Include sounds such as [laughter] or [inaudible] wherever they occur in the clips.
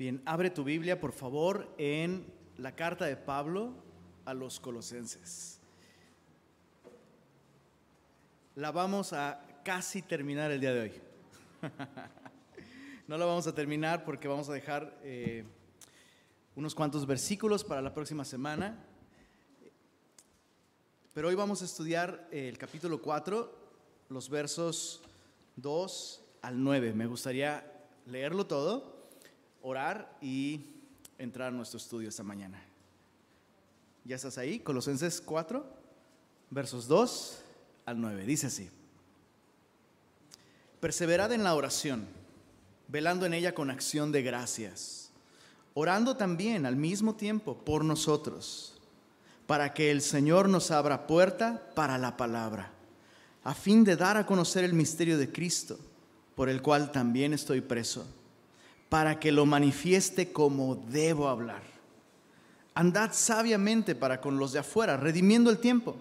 Bien, abre tu Biblia, por favor, en la carta de Pablo a los colosenses. La vamos a casi terminar el día de hoy. [laughs] no la vamos a terminar porque vamos a dejar eh, unos cuantos versículos para la próxima semana. Pero hoy vamos a estudiar el capítulo 4, los versos 2 al 9. Me gustaría leerlo todo, orar y entrar a nuestro estudio esta mañana. ¿Ya estás ahí? Colosenses 4, versos 2 al 9. Dice así. Perseverad en la oración, velando en ella con acción de gracias, orando también al mismo tiempo por nosotros, para que el Señor nos abra puerta para la palabra, a fin de dar a conocer el misterio de Cristo, por el cual también estoy preso, para que lo manifieste como debo hablar. Andad sabiamente para con los de afuera, redimiendo el tiempo.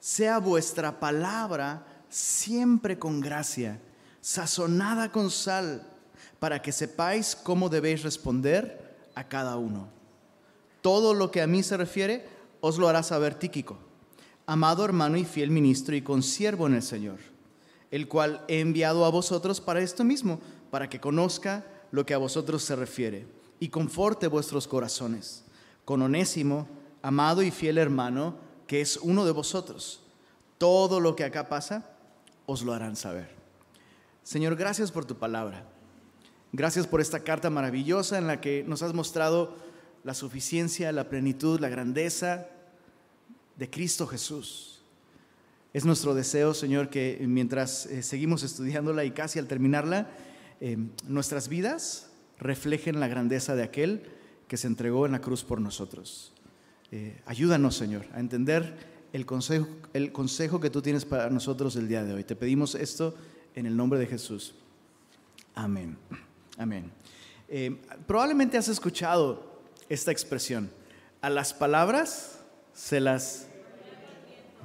Sea vuestra palabra siempre con gracia sazonada con sal, para que sepáis cómo debéis responder a cada uno. Todo lo que a mí se refiere, os lo hará saber Tíquico, amado hermano y fiel ministro y consiervo en el Señor, el cual he enviado a vosotros para esto mismo, para que conozca lo que a vosotros se refiere y conforte vuestros corazones. Con Onésimo, amado y fiel hermano, que es uno de vosotros. Todo lo que acá pasa, os lo harán saber. Señor, gracias por tu palabra. Gracias por esta carta maravillosa en la que nos has mostrado la suficiencia, la plenitud, la grandeza de Cristo Jesús. Es nuestro deseo, Señor, que mientras eh, seguimos estudiándola y casi al terminarla, eh, nuestras vidas reflejen la grandeza de aquel que se entregó en la cruz por nosotros. Eh, ayúdanos, Señor, a entender el consejo, el consejo que tú tienes para nosotros el día de hoy. Te pedimos esto en el nombre de Jesús. Amén. Amén. Eh, probablemente has escuchado esta expresión. A las palabras se las...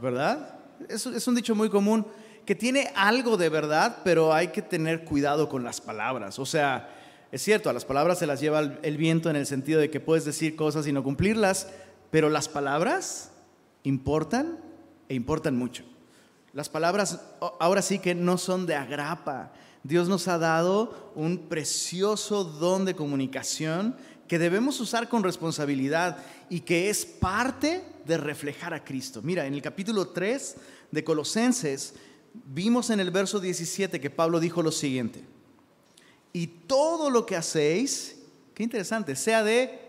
¿Verdad? Es, es un dicho muy común que tiene algo de verdad, pero hay que tener cuidado con las palabras. O sea, es cierto, a las palabras se las lleva el viento en el sentido de que puedes decir cosas y no cumplirlas, pero las palabras importan e importan mucho. Las palabras ahora sí que no son de agrapa. Dios nos ha dado un precioso don de comunicación que debemos usar con responsabilidad y que es parte de reflejar a Cristo. Mira, en el capítulo 3 de Colosenses vimos en el verso 17 que Pablo dijo lo siguiente, y todo lo que hacéis, qué interesante, sea de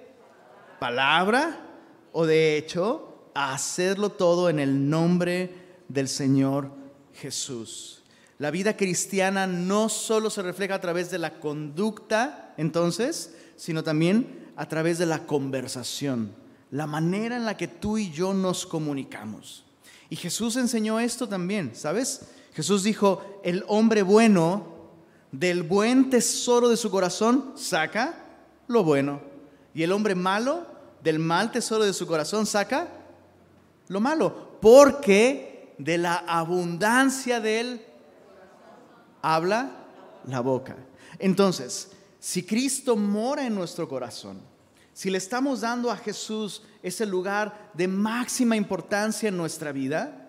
palabra o de hecho, hacerlo todo en el nombre del Señor Jesús. La vida cristiana no solo se refleja a través de la conducta, entonces, sino también a través de la conversación, la manera en la que tú y yo nos comunicamos. Y Jesús enseñó esto también, ¿sabes? Jesús dijo, el hombre bueno del buen tesoro de su corazón saca lo bueno. Y el hombre malo del mal tesoro de su corazón saca lo malo. Porque de la abundancia de él habla la boca. Entonces, si Cristo mora en nuestro corazón, si le estamos dando a Jesús ese lugar de máxima importancia en nuestra vida,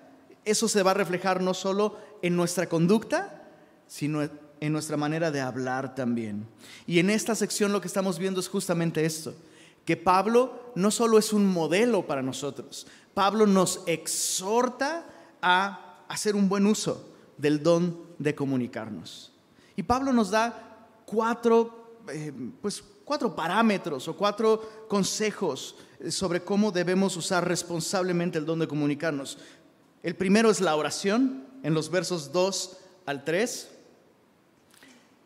eso se va a reflejar no solo en nuestra conducta, sino en nuestra manera de hablar también. Y en esta sección lo que estamos viendo es justamente esto, que Pablo no solo es un modelo para nosotros, Pablo nos exhorta a hacer un buen uso del don de comunicarnos. Y Pablo nos da cuatro, eh, pues, cuatro parámetros o cuatro consejos sobre cómo debemos usar responsablemente el don de comunicarnos. El primero es la oración, en los versos 2 al 3.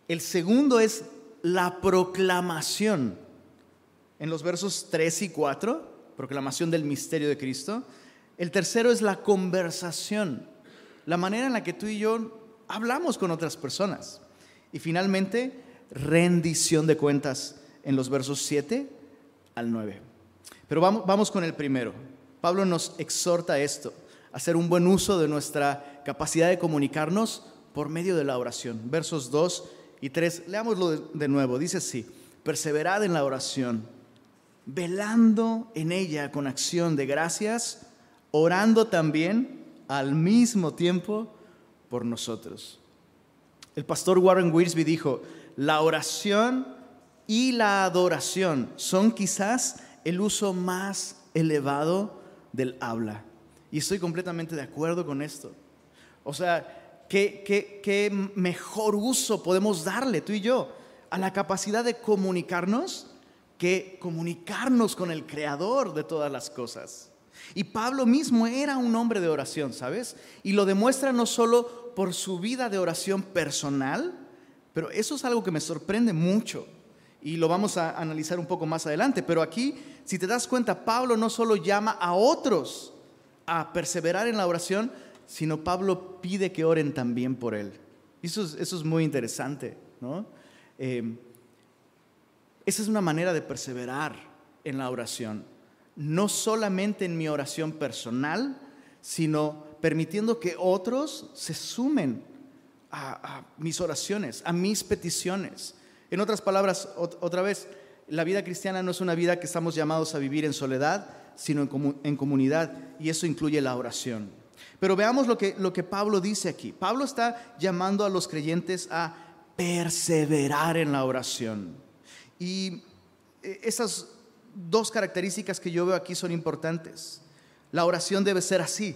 El segundo es la proclamación, en los versos 3 y 4, proclamación del misterio de Cristo. El tercero es la conversación, la manera en la que tú y yo hablamos con otras personas. Y finalmente, rendición de cuentas en los versos 7 al 9. Pero vamos, vamos con el primero. Pablo nos exhorta a esto, a hacer un buen uso de nuestra capacidad de comunicarnos por medio de la oración. Versos 2 y 3, leámoslo de, nuevo. Dice así, perseverad en la oración, velando en ella con acción de gracias, orando también al mismo tiempo por nosotros. El pastor Warren Wiersbe dijo, la oración y la adoración son quizás el uso más elevado del habla. Y estoy completamente de acuerdo con esto. O sea, ¿qué, qué, mejor uso podemos darle tú y yo a la capacidad de comunicarnos que comunicarnos con el creador de todas las cosas? Y Pablo mismo era un hombre de oración, ¿sabes? Y lo demuestra no solo por su vida de oración personal, pero eso es algo que me sorprende mucho y lo vamos a analizar un poco más adelante. Pero aquí, si te das cuenta, Pablo no solo llama a otros a perseverar en la oración, sino Pablo pide que oren también por él. Eso es, eso es muy interesante, ¿no? Eh, esa es una manera de perseverar en la oración. No solamente en mi oración personal, sino permitiendo que otros se sumen a mis oraciones, a mis peticiones. En otras palabras, otra vez, la vida cristiana no es una vida que estamos llamados a vivir en soledad, sino en, comunidad, y eso incluye la oración. Pero veamos lo que, lo que Pablo dice aquí. Pablo está llamando a los creyentes a perseverar en la oración. Y eh, esas dos características que yo veo aquí son importantes. La oración debe ser así,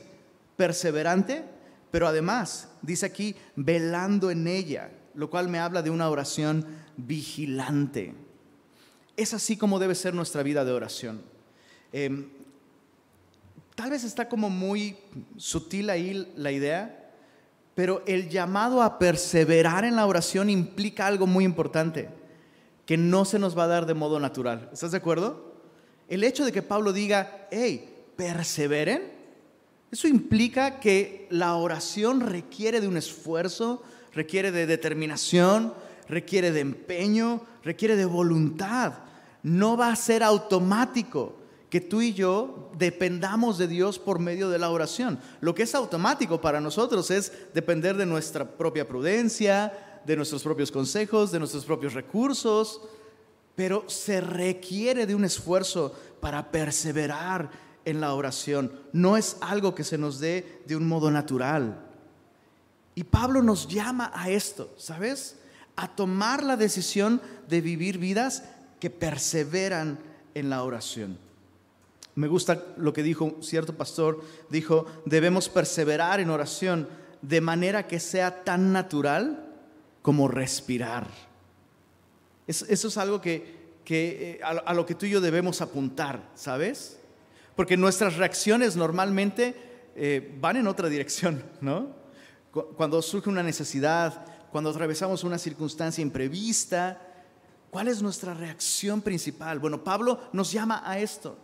perseverante, pero además, dice aquí, velando en ella lo cual me habla de una oración vigilante. Es así como debe ser nuestra vida de oración. Em, tal vez está como muy sutil ahí la idea, pero el llamado a perseverar en la oración implica algo muy importante, que no se nos va a dar de modo natural. ¿Estás de acuerdo? El hecho de que Pablo diga, hey, perseveren, eso implica que la oración requiere de un esfuerzo, requiere de determinación, requiere de empeño, requiere de voluntad. No va a ser automático que tú y yo dependamos de Dios por medio de la oración. Lo que es automático para nosotros es depender de nuestra propia prudencia, de nuestros propios consejos, de nuestros propios recursos, pero se requiere de un esfuerzo para perseverar en la oración. No es algo que se nos dé de un modo natural. Y Pablo nos llama a esto, ¿sabes? A tomar la decisión de vivir vidas que perseveran en la oración. Me gusta lo que dijo cierto pastor, dijo, debemos perseverar en oración de manera que sea tan natural como respirar. Eso, es algo que, eh, a, lo que tú y yo debemos apuntar, ¿sabes? Porque nuestras reacciones normalmente eh, van en otra dirección, [laughs] ¿no? cuando surge una necesidad, cuando atravesamos una circunstancia imprevista, ¿cuál es nuestra reacción principal? Bueno, Pablo nos llama a esto,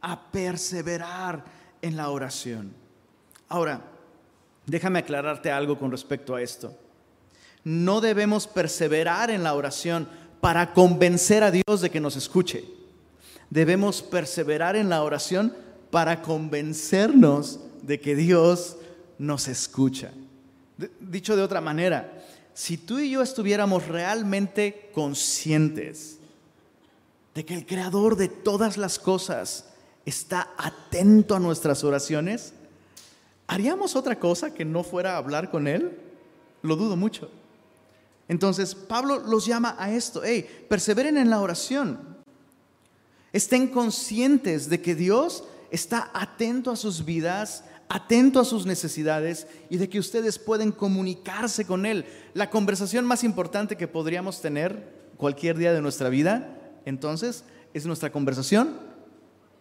a perseverar en la oración. Ahora, déjame aclararte algo con respecto a esto. No debemos perseverar en la oración para convencer a Dios de que nos escuche. Debemos perseverar en la oración para convencernos de que Dios nos escucha. Dicho de otra manera, si tú y yo estuviéramos realmente conscientes de que el creador de todas las cosas está atento a nuestras oraciones, ¿haríamos otra cosa que no fuera hablar con Él? Lo dudo mucho. Entonces, Pablo los llama a esto, hey, perseveren en la oración. Estén conscientes de que Dios está atento a sus vidas, atento a sus necesidades y de que ustedes pueden comunicarse con Él. La conversación más importante que podríamos tener cualquier día de nuestra vida, entonces, es nuestra conversación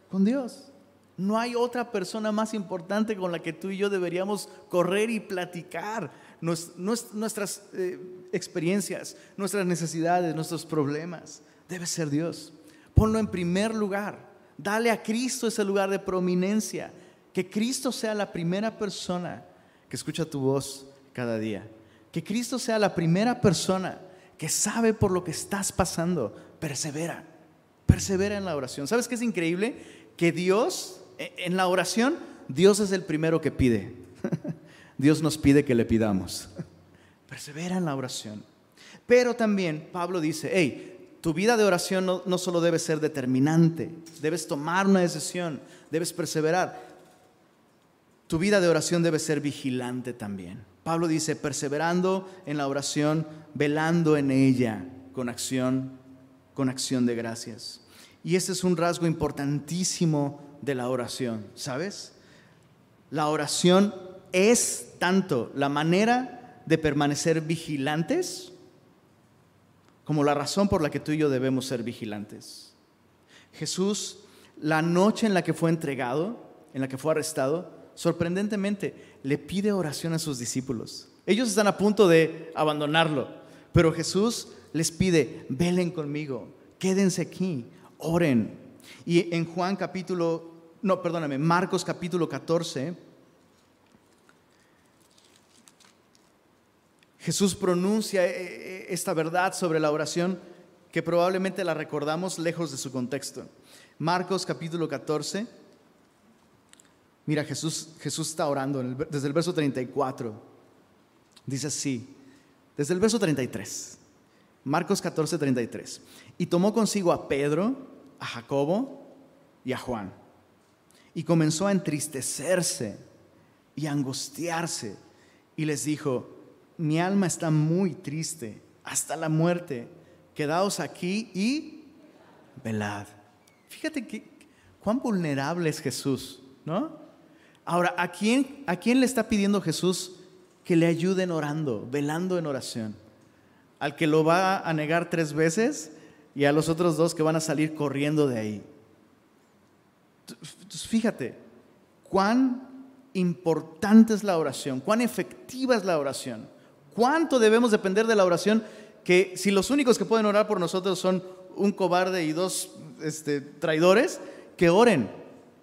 con Dios. No hay otra persona más importante con la que tú y yo deberíamos correr y platicar nuestras eh, experiencias, nuestras necesidades, nuestros problemas. Debe ser Dios. Ponlo en primer lugar. Dale a Cristo ese lugar de prominencia que Cristo sea la primera persona que escucha tu voz cada día. Que Cristo sea la primera persona que sabe por lo que estás pasando. Persevera. Persevera en la oración. ¿Sabes qué es increíble? Que Dios, e, en la oración, Dios es el primero que pide. [laughs] Dios nos pide que le pidamos. [laughs] Persevera en la oración. Pero también Pablo dice, hey, Tu vida de oración no, solo debe ser determinante, debes tomar una decisión, debes perseverar. Tu vida de oración debe ser vigilante también. Pablo dice, perseverando en la oración, velando en ella con acción, con acción de gracias. Y este es un rasgo importantísimo de la oración, ¿sabes? La oración es tanto la manera de permanecer vigilantes como la razón por la que tú y yo debemos ser vigilantes. Jesús, la noche en la que fue entregado, en la que fue arrestado, sorprendentemente le pide oración a sus discípulos. Ellos están a punto de abandonarlo, pero Jesús les pide, velen conmigo, quédense aquí, oren. Y en Juan capítulo, no, perdóname, Marcos capítulo 14, Jesús pronuncia eh, eh, esta verdad sobre la oración que probablemente la recordamos lejos de su contexto. Marcos capítulo 14. Mira, Jesús, Jesús está orando desde el verso 34. Dice así, desde el verso 33. Marcos 14, 33. Y tomó consigo a Pedro, a Jacobo y a Juan. Y comenzó a entristecerse y a angustiarse. Y les dijo, mi alma está muy triste hasta la muerte. Quedaos aquí y velad. Fíjate que, cuán vulnerable es Jesús, ¿no? Ahora, ¿a quién, ¿a quién le está pidiendo Jesús que le ayuden orando, velando en oración? ¿Al que lo va a negar tres veces y a los otros dos que van a salir corriendo de ahí? Entonces, fíjate, cuán importante es la oración, cuán efectiva es la oración. ¿Cuánto debemos depender de la oración? Que si los únicos que pueden orar por nosotros son un cobarde y dos este, traidores, que oren.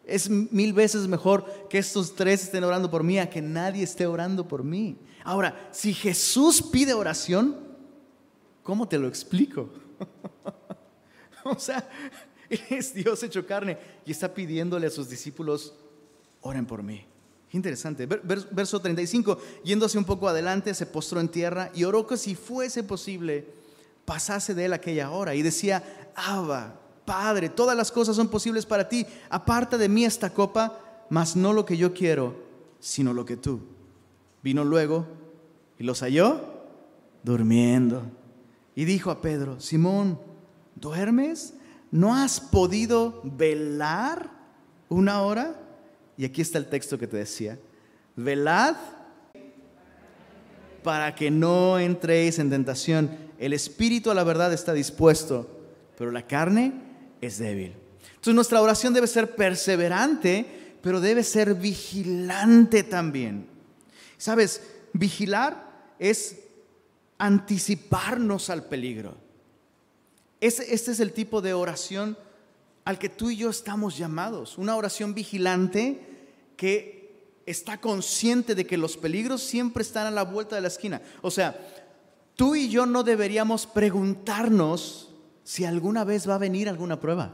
Es mil veces mejor que estos tres estén orando por mí a que nadie esté orando por mí. Ahora, si Jesús pide oración, ¿cómo te lo explico? [laughs] o sea, [laughs] es Dios hecho carne y está pidiéndole a sus discípulos, oren por mí interesante. Verso 35, yéndose un poco adelante, se postró en tierra y oró que si fuese posible pasase de él aquella hora. Y decía, Abba, Padre, todas las cosas son posibles para ti. Aparta de mí esta copa, mas no lo que yo quiero, sino lo que tú. Vino luego y los halló durmiendo. Y dijo a Pedro, Simón, ¿duermes? ¿No has podido velar una hora? Y aquí está el texto que te decía. Velad para que no entréis en tentación. El espíritu a la verdad está dispuesto, pero la carne es débil. Entonces nuestra oración debe ser perseverante, pero debe ser vigilante también. Sabes, vigilar es anticiparnos al peligro. Este, este es el tipo de oración al que tú y yo estamos llamados. Una oración vigilante que está consciente de que los peligros siempre están a la vuelta de la esquina. O sea, tú y yo no deberíamos preguntarnos si alguna vez va a venir alguna prueba.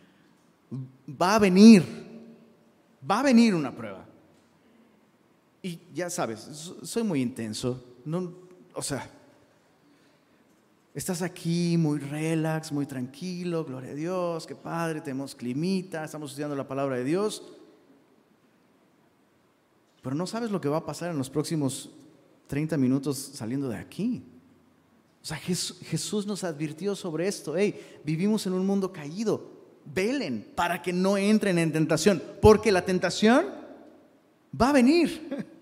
[laughs] Va a venir, va a venir una prueba. Y ya sabes, soy muy intenso. No, o sea, estás aquí muy relax, muy tranquilo, gloria a Dios, qué padre, tenemos climita, estamos estudiando la palabra de Dios pero no sabes lo que va a pasar en los próximos 30 minutos saliendo de aquí. O sea, Jesús nos advirtió sobre esto. Hey, vivimos en un mundo caído. Velen para que no entren en tentación, porque la tentación va a venir. [laughs]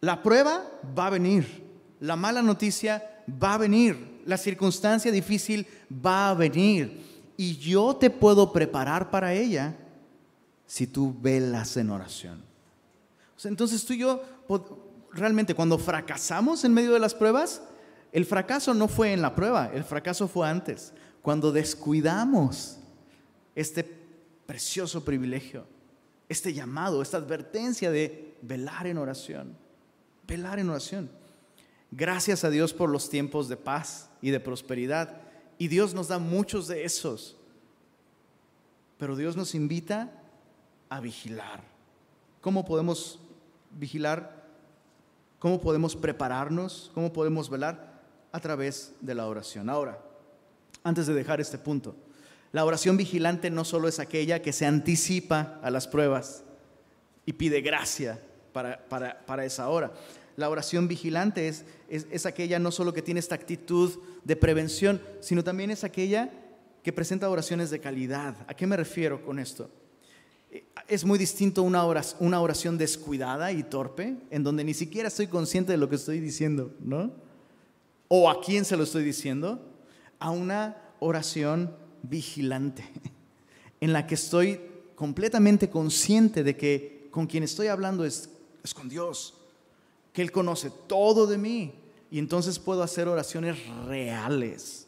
La prueba va a venir. La mala noticia va a venir. La circunstancia difícil va a venir. Y yo te puedo preparar para ella si tú velas en oración. Entonces tú y yo, realmente cuando fracasamos en medio de las pruebas, el fracaso no fue en la prueba, el fracaso fue antes, cuando descuidamos este precioso privilegio, este llamado, esta advertencia de velar en oración, velar en oración. Gracias a Dios por los tiempos de paz y de prosperidad. Y Dios nos da muchos de esos. Pero Dios nos invita a vigilar. ¿Cómo podemos vigilar, cómo podemos prepararnos, cómo podemos velar a través de la oración. Ahora, antes de dejar este punto. La oración vigilante no solo es aquella que se anticipa a las pruebas y pide gracia para, esa hora. La oración vigilante es, es aquella no solo que tiene esta actitud de prevención, sino también es aquella que presenta oraciones de calidad. ¿A qué me refiero con esto? Es muy distinto una oración, descuidada y torpe, en donde ni siquiera estoy consciente de lo que estoy diciendo, ¿no? O a quién se lo estoy diciendo, a una oración vigilante, en la que estoy completamente consciente de que con quien estoy hablando es, es con Dios, que Él conoce todo de mí, y entonces puedo hacer oraciones reales,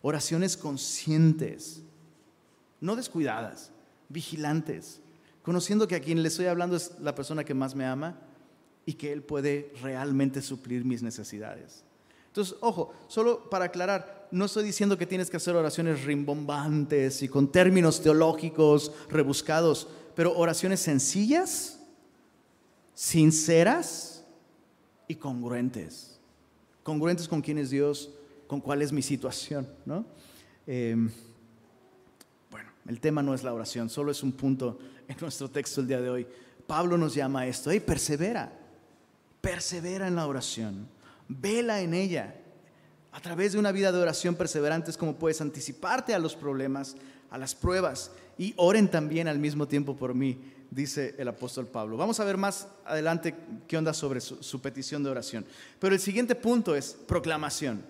oraciones conscientes, no descuidadas, vigilantes, conociendo que a quien le estoy hablando es la persona que más me ama y que Él puede realmente suplir mis necesidades. Entonces, ojo, solo para aclarar, no estoy diciendo que tienes que hacer oraciones rimbombantes y con términos teológicos rebuscados, pero oraciones sencillas, sinceras y congruentes. Congruentes con quién es Dios, con cuál es mi situación, ¿no? Em, bueno, el tema no es la oración, solo es un punto en nuestro texto el día de hoy. Pablo nos llama a esto, hey, persevera, persevera en la oración, vela en ella. A través de una vida de oración perseverante es como puedes anticiparte a los problemas, a las pruebas y oren también al mismo tiempo por mí, dice el apóstol Pablo. Vamos a ver más adelante qué onda sobre su, petición de oración. Pero el siguiente punto es proclamación.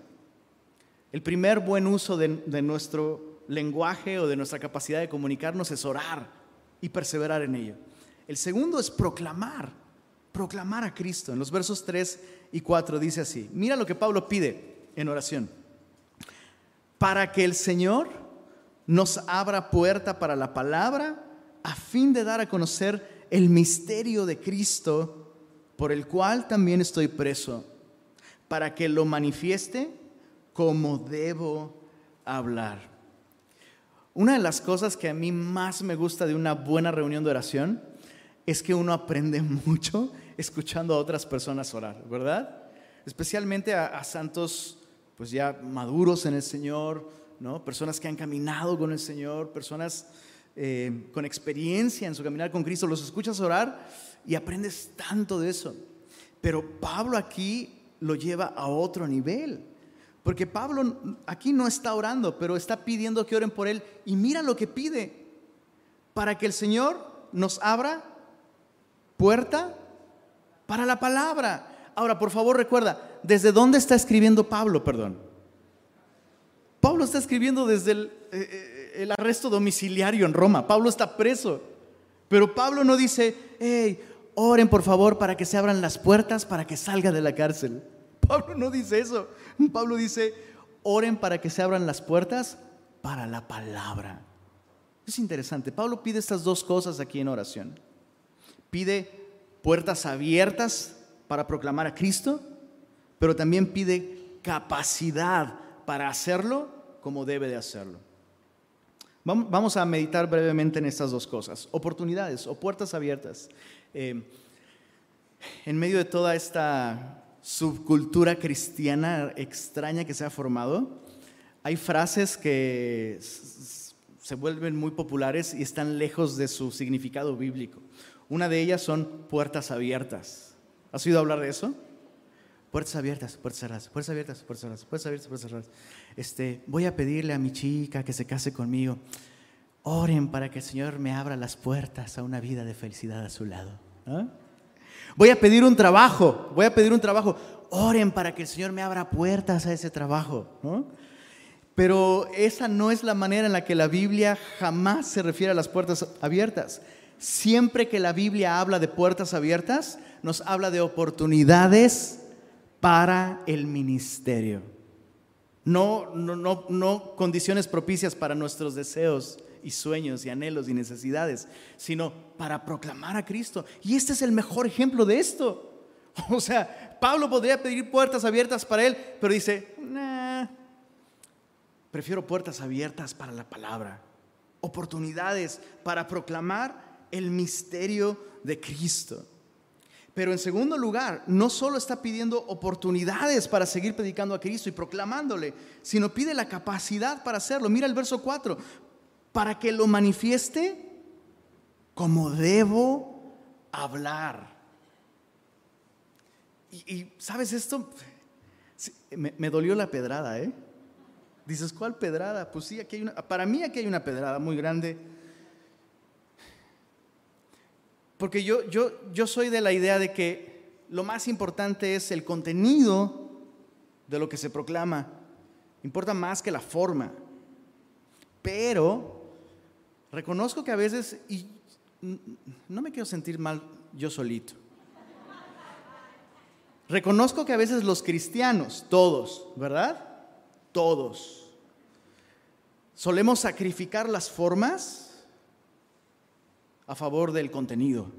El primer buen uso de nuestro lenguaje o de nuestra capacidad de comunicarnos es orar y perseverar en ello. El segundo es proclamar, proclamar a Cristo. En los versos 3 y 4 dice así, mira lo que Pablo pide en oración. Para que el Señor nos abra puerta para la palabra a fin de dar a conocer el misterio de Cristo por el cual también estoy preso, para que lo manifieste como debo hablar. Una de las cosas que a mí más me gusta de una buena reunión de oración es que uno aprende [laughs] mucho escuchando a otras personas orar, ¿verdad? Especialmente a, santos pues ya maduros en el Señor, ¿no? Personas que han caminado con el Señor, personas eh, con experiencia en su caminar con Cristo, los escuchas orar y aprendes tanto de eso. Pero Pablo aquí lo lleva a otro nivel. Porque Pablo aquí no está orando, pero está pidiendo que oren por él. Y mira lo que pide. Para que el Señor nos abra puerta para la palabra. Ahora, por favor, recuerda, ¿desde dónde está escribiendo Pablo? Perdón. Pablo está escribiendo desde el, eh, eh, el arresto domiciliario en Roma. Pablo está preso. Pero Pablo no dice, hey, oren por favor para que se abran las puertas para que salga de la cárcel. Pablo no dice eso. Pablo dice, oren para que se abran las puertas para la palabra. Es interesante. Pablo pide estas dos cosas aquí en oración. Pide puertas abiertas para proclamar a Cristo, pero también pide capacidad para hacerlo como debe de hacerlo. Vamos a meditar brevemente en estas dos cosas, oportunidades o puertas abiertas. Eh, en medio de toda esta subcultura cristiana extraña que se ha formado, hay frases que se vuelven muy populares y están lejos de su significado bíblico. Una de ellas son puertas abiertas. ¿Has oído hablar de eso? Puertas abiertas, puertas cerradas, puertas abiertas, puertas cerradas, puertas abiertas, puertas cerradas. Este, voy a pedirle a mi chica que se case conmigo. Oren para que el Señor me abra las puertas a una vida de felicidad a su lado. ¿Ah? Voy a pedir un trabajo, voy a pedir un trabajo. Oren para que el Señor me abra puertas a ese trabajo. Pero esa no es la manera en la que la Biblia jamás se refiere a las puertas abiertas. Siempre que la Biblia habla de puertas abiertas, nos habla de oportunidades para el ministerio. No, no, no, no condiciones propicias para nuestros deseos y sueños y anhelos y necesidades, sino para proclamar a Cristo. Y este es el mejor ejemplo de esto. [laughs] O sea, Pablo podría pedir puertas abiertas para él, pero dice, prefiero puertas abiertas para la palabra, oportunidades para proclamar el misterio de Cristo. Pero en segundo lugar, no solo está pidiendo oportunidades para seguir predicando a Cristo y proclamándole, sino pide la capacidad para hacerlo. Mira el verso 4, para que lo manifieste como debo hablar. Y, sabes esto, me, me, dolió la pedrada, ¿eh? Dices, ¿cuál pedrada? Pues sí, aquí hay una, para mí aquí hay una pedrada muy grande Porque yo, yo, yo soy de la idea de que lo más importante es el contenido de lo que se proclama. Importa más que la forma. Pero reconozco que a veces, y no me quiero sentir mal yo solito. Reconozco que a veces los cristianos, todos, ¿verdad? Todos, solemos sacrificar las formas a favor del contenido.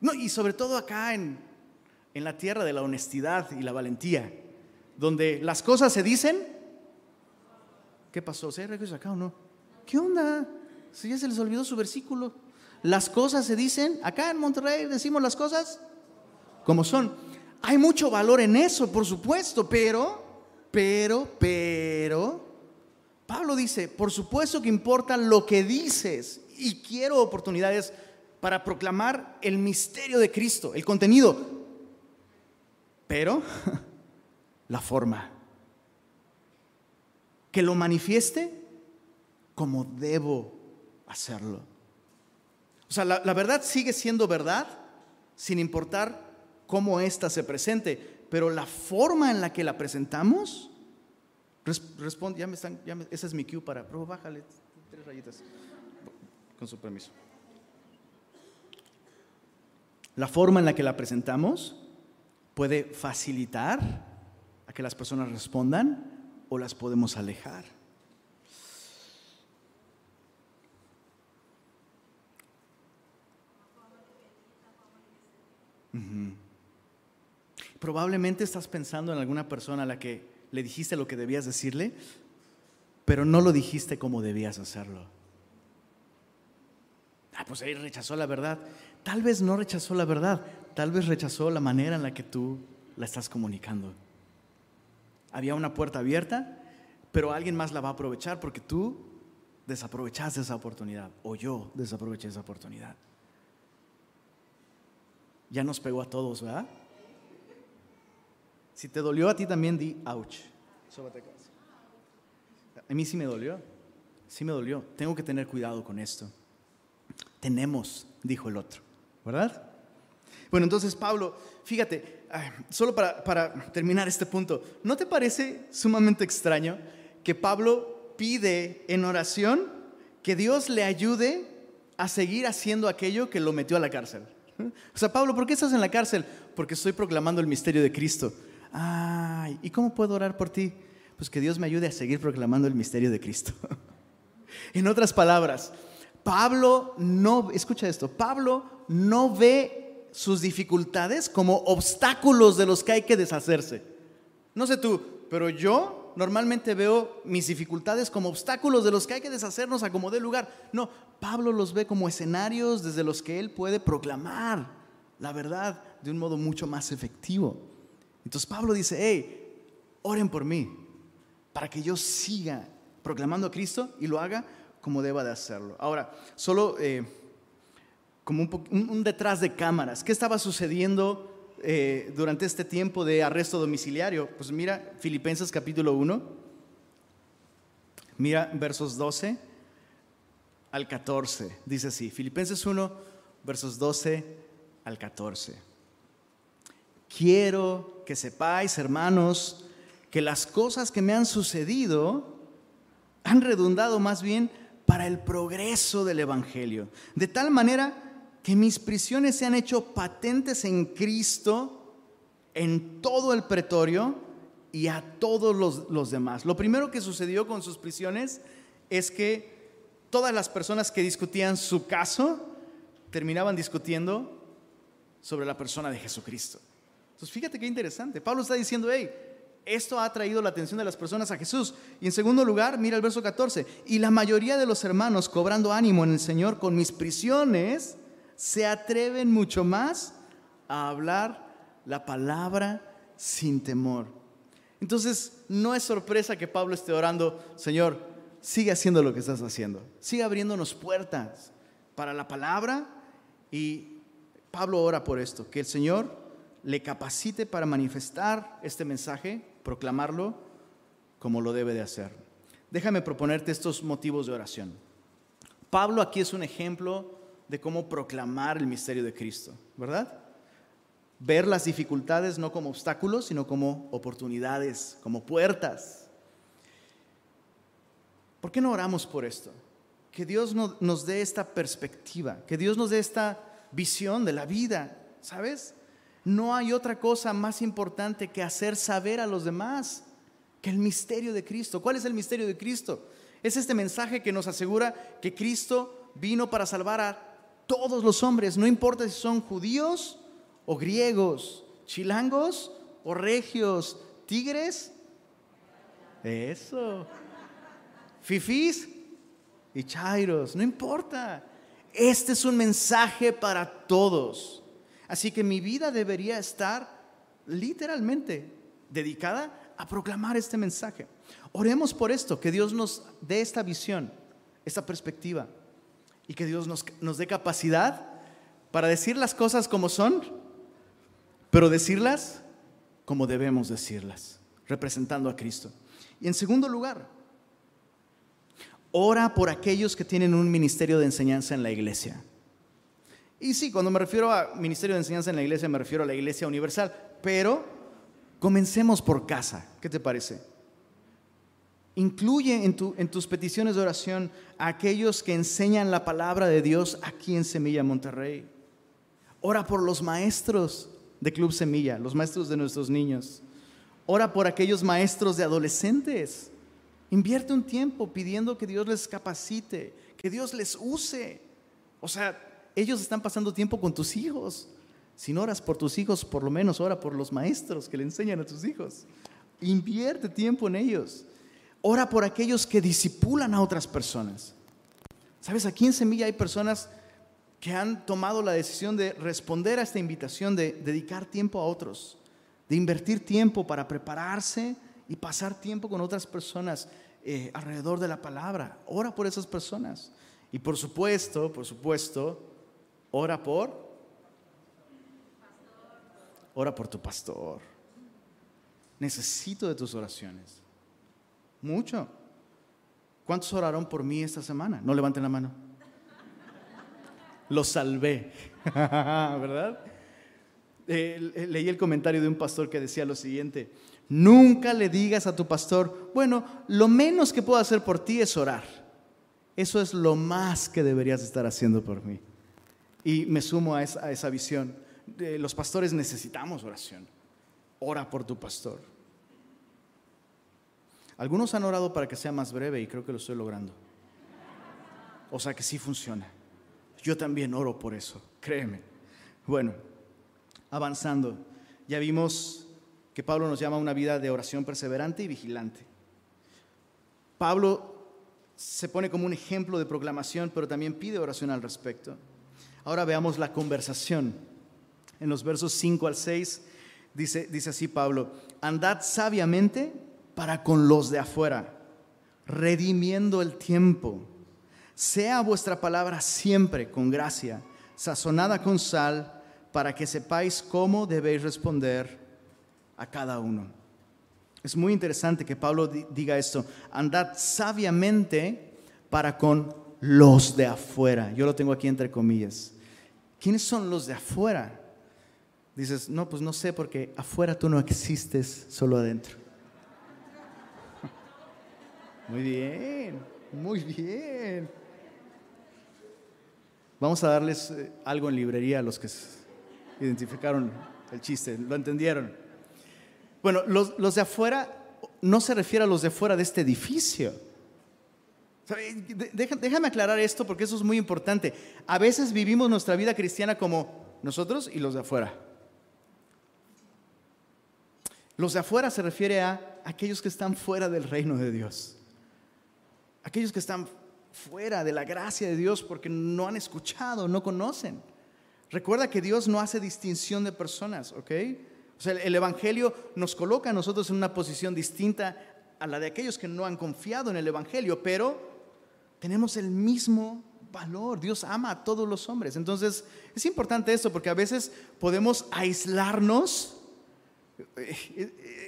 No, y sobre todo acá en, en la tierra de la honestidad y la valentía, donde las cosas se dicen. ¿Qué pasó? ¿Se regresa acá o no? ¿Qué onda? Si ya se les olvidó su versículo. Las cosas se dicen, acá en Monterrey decimos las cosas como son. Hay mucho valor en eso, por supuesto, pero, pero, pero, Pablo dice, por supuesto que importa lo que dices y quiero oportunidades para proclamar el misterio de Cristo, el contenido, pero [laughs] la forma. Que lo manifieste como debo hacerlo. O sea, la, verdad sigue siendo verdad sin importar cómo ésta se presente, pero la forma en la que la presentamos, responde, ya me están, ese es mi cue para, pero bájale tres rayitas. Con su permiso. La forma en la que la presentamos puede facilitar a que las personas respondan o las podemos alejar. Probablemente estás pensando en alguna persona a la que le dijiste lo que debías decirle, pero no lo dijiste como debías hacerlo. Ah, pues él rechazó la verdad. Tal vez no rechazó la verdad, tal vez rechazó la manera en la que tú la estás comunicando. Había una puerta abierta, pero alguien más la va a aprovechar porque tú desaprovechaste esa oportunidad o yo desaproveché esa oportunidad. Ya nos pegó a todos, ¿verdad? Si te dolió a ti también, di ouch. A mí sí me dolió, sí me dolió. Tengo que tener cuidado con esto tenemos, dijo el otro, ¿verdad? Bueno, entonces Pablo, fíjate, solo para, terminar este punto, ¿no te parece sumamente extraño que Pablo pide en oración que Dios le ayude a seguir haciendo aquello que lo metió a la cárcel? O sea, Pablo, ¿por qué estás en la cárcel? Porque estoy proclamando el misterio de Cristo. Ay, ¿y cómo puedo orar por ti? Pues que Dios me ayude a seguir proclamando el misterio de Cristo. [laughs] en otras palabras, Pablo no, escucha esto, Pablo no ve sus dificultades como obstáculos de los que hay que deshacerse. No sé tú, pero yo normalmente veo mis dificultades como obstáculos de los que hay que deshacernos a como dé lugar. No, Pablo los ve como escenarios desde los que él puede proclamar la verdad de un modo mucho más efectivo. Entonces Pablo dice, hey, oren por mí, para que yo siga proclamando a Cristo y lo haga como deba de hacerlo. Ahora, solo eh, como un, detrás de cámaras, ¿qué estaba sucediendo eh, durante este tiempo de arresto domiciliario? Pues mira, Filipenses capítulo 1, mira versos 12 al 14, dice así, Filipenses 1, versos 12 al 14. Quiero que sepáis, hermanos, que las cosas que me han sucedido han redundado más bien para el progreso del Evangelio. De tal manera que mis prisiones se han hecho patentes en Cristo, en todo el pretorio y a todos los, los demás. Lo primero que sucedió con sus prisiones es que todas las personas que discutían su caso terminaban discutiendo sobre la persona de Jesucristo. Entonces fíjate qué interesante. Pablo está diciendo, hey, esto ha traído la atención de las personas a Jesús. Y en segundo lugar, mira el verso 14. Y la mayoría de los hermanos, cobrando ánimo en el Señor con mis prisiones, se atreven mucho más a hablar la palabra sin temor. Entonces, no es sorpresa que Pablo esté orando, Señor, sigue haciendo lo que estás haciendo, sigue abriéndonos puertas para la palabra y Pablo ora por esto, que el Señor le capacite para manifestar este mensaje, proclamarlo como lo debe de hacer. Déjame proponerte estos motivos de oración. Pablo aquí es un ejemplo de cómo proclamar el misterio de Cristo, ¿verdad? Ver las dificultades no como obstáculos, sino como oportunidades, como puertas. ¿Por qué no oramos por esto? Que Dios nos dé esta perspectiva, que Dios nos dé esta visión de la vida, ¿sabes? No hay otra cosa más importante que hacer saber a los demás que el misterio de Cristo. ¿Cuál es el misterio de Cristo? Es este mensaje que nos asegura que Cristo vino para salvar a todos los hombres, no importa si son judíos o griegos, chilangos o regios, tigres. Eso. Fifís y chairos, no importa. Este es un mensaje para todos. Así que mi vida debería estar literalmente dedicada a proclamar este mensaje. Oremos por esto, que Dios nos dé esta visión, esta perspectiva y que Dios nos, nos dé capacidad para decir las cosas como son, pero decirlas como debemos decirlas, representando a Cristo. Y en segundo lugar, ora por aquellos que tienen un ministerio de enseñanza en la iglesia. Y sí, cuando me refiero a ministerio de enseñanza en la iglesia, me refiero a la iglesia universal, pero comencemos por casa. ¿Qué te parece? Incluye en, en, tus peticiones de oración a aquellos que enseñan la palabra de Dios aquí en Semilla Monterrey. Ora por los maestros de Club Semilla, los maestros de nuestros niños. Ora por aquellos maestros de adolescentes. Invierte un tiempo pidiendo que Dios les capacite, que Dios les use. O sea, ellos están pasando tiempo con tus hijos. Si no oras por tus hijos, por lo menos ora por los maestros que le enseñan a tus hijos. Invierte tiempo en ellos. Ora por aquellos que disipulan a otras personas. Sabes, aquí en Semilla hay personas que han tomado la decisión de responder a esta invitación de dedicar tiempo a otros, de invertir tiempo para prepararse y pasar tiempo con otras personas eh, alrededor de la palabra. Ora por esas personas. Y por supuesto, por supuesto, ora por... Ora por tu pastor. Necesito de tus oraciones. Mucho. ¿Cuántos oraron por mí esta semana? No levanten la mano. Lo salvé, [laughs] ¿verdad? Eh, leí el comentario de un pastor que decía lo siguiente, nunca le digas a tu pastor, bueno, lo menos que puedo hacer por ti es orar. Eso es lo más que deberías estar haciendo por mí. Y me sumo a esa, a esa visión. los pastores necesitamos oración. Ora por tu pastor. Algunos han orado para que sea más breve y creo que lo estoy logrando. O sea que sí funciona. Yo también oro por eso, créeme. Bueno, avanzando, ya vimos que Pablo nos llama a una vida de oración perseverante y vigilante. Pablo se pone como un ejemplo de proclamación, pero también pide oración al respecto. Ahora veamos la conversación. En los versos 5 al 6 dice, dice así Pablo, andad sabiamente para con los de afuera, redimiendo el tiempo. Sea vuestra palabra siempre con gracia, sazonada con sal, para que sepáis cómo debéis responder a cada uno. Es muy interesante que Pablo diga esto, andad sabiamente para con los de afuera. Yo lo tengo aquí entre comillas. ¿Quiénes son los de afuera? Dices, no, pues no sé porque afuera tú no existes, solo adentro. Muy bien, muy bien. Vamos a darles eh, algo en librería a los que identificaron el chiste, lo entendieron. Bueno, los, de afuera no se refiere a los de afuera de este edificio. Déjame aclarar esto porque eso es muy importante. A veces vivimos nuestra vida cristiana como nosotros y los de afuera. Los de afuera se refiere a aquellos que están fuera del reino de Dios aquellos que están fuera de la gracia de Dios porque no han escuchado, no conocen. Recuerda que Dios no hace distinción de personas, ¿ok? O sea, el Evangelio nos coloca a nosotros en una posición distinta a la de aquellos que no han confiado en el Evangelio, pero tenemos el mismo valor. Dios ama a todos los hombres. Entonces, es importante esto porque a veces podemos aislarnos.